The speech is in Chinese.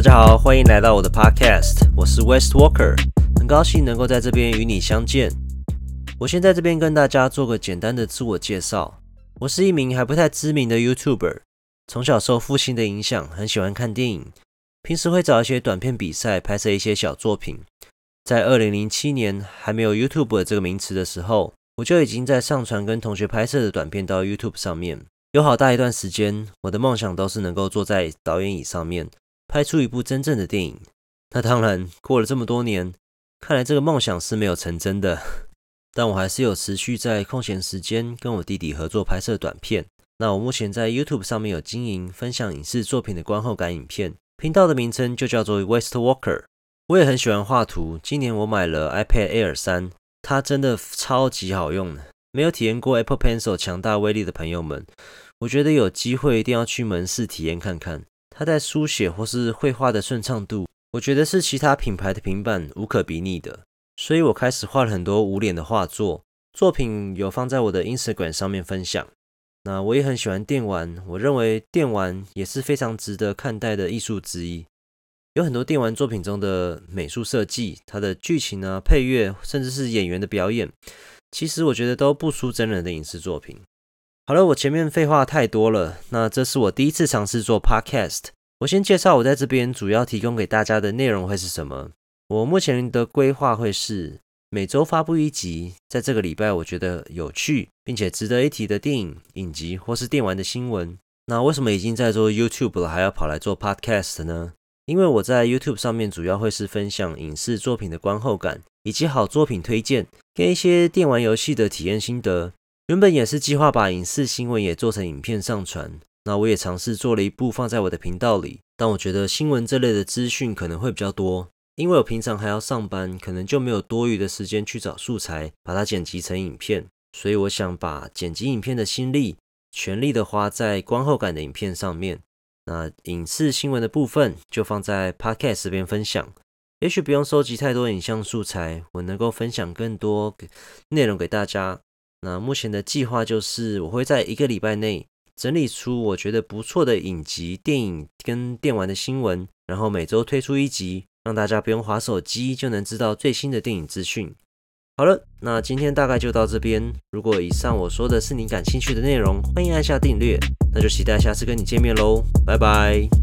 大家好，欢迎来到我的 Podcast，我是 West Walker，很高兴能够在这边与你相见。我先在这边跟大家做个简单的自我介绍，我是一名还不太知名的 YouTuber，从小受父亲的影响，很喜欢看电影，平时会找一些短片比赛拍摄一些小作品。在二零零七年还没有 YouTube 这个名词的时候，我就已经在上传跟同学拍摄的短片到 YouTube 上面。有好大一段时间，我的梦想都是能够坐在导演椅上面。拍出一部真正的电影，那当然过了这么多年，看来这个梦想是没有成真的。但我还是有持续在空闲时间跟我弟弟合作拍摄短片。那我目前在 YouTube 上面有经营分享影视作品的观后感影片，频道的名称就叫做 West Walker。我也很喜欢画图，今年我买了 iPad Air 三，它真的超级好用的。没有体验过 Apple Pencil 强大威力的朋友们，我觉得有机会一定要去门市体验看看。它在书写或是绘画的顺畅度，我觉得是其他品牌的平板无可比拟的。所以我开始画了很多无脸的画作，作品有放在我的 Instagram 上面分享。那我也很喜欢电玩，我认为电玩也是非常值得看待的艺术之一。有很多电玩作品中的美术设计、它的剧情啊、配乐，甚至是演员的表演，其实我觉得都不输真人的影视作品。好了，我前面废话太多了。那这是我第一次尝试做 podcast。我先介绍我在这边主要提供给大家的内容会是什么。我目前的规划会是每周发布一集，在这个礼拜我觉得有趣并且值得一提的电影、影集或是电玩的新闻。那为什么已经在做 YouTube 了，还要跑来做 podcast 呢？因为我在 YouTube 上面主要会是分享影视作品的观后感，以及好作品推荐，跟一些电玩游戏的体验心得。原本也是计划把影视新闻也做成影片上传，那我也尝试做了一部放在我的频道里，但我觉得新闻这类的资讯可能会比较多，因为我平常还要上班，可能就没有多余的时间去找素材，把它剪辑成影片，所以我想把剪辑影片的心力全力的花在观后感的影片上面，那影视新闻的部分就放在 Podcast 这边分享，也许不用收集太多影像素材，我能够分享更多内容给大家。那目前的计划就是，我会在一个礼拜内整理出我觉得不错的影集、电影跟电玩的新闻，然后每周推出一集，让大家不用划手机就能知道最新的电影资讯。好了，那今天大概就到这边。如果以上我说的是你感兴趣的内容，欢迎按下订阅，那就期待下次跟你见面喽，拜拜。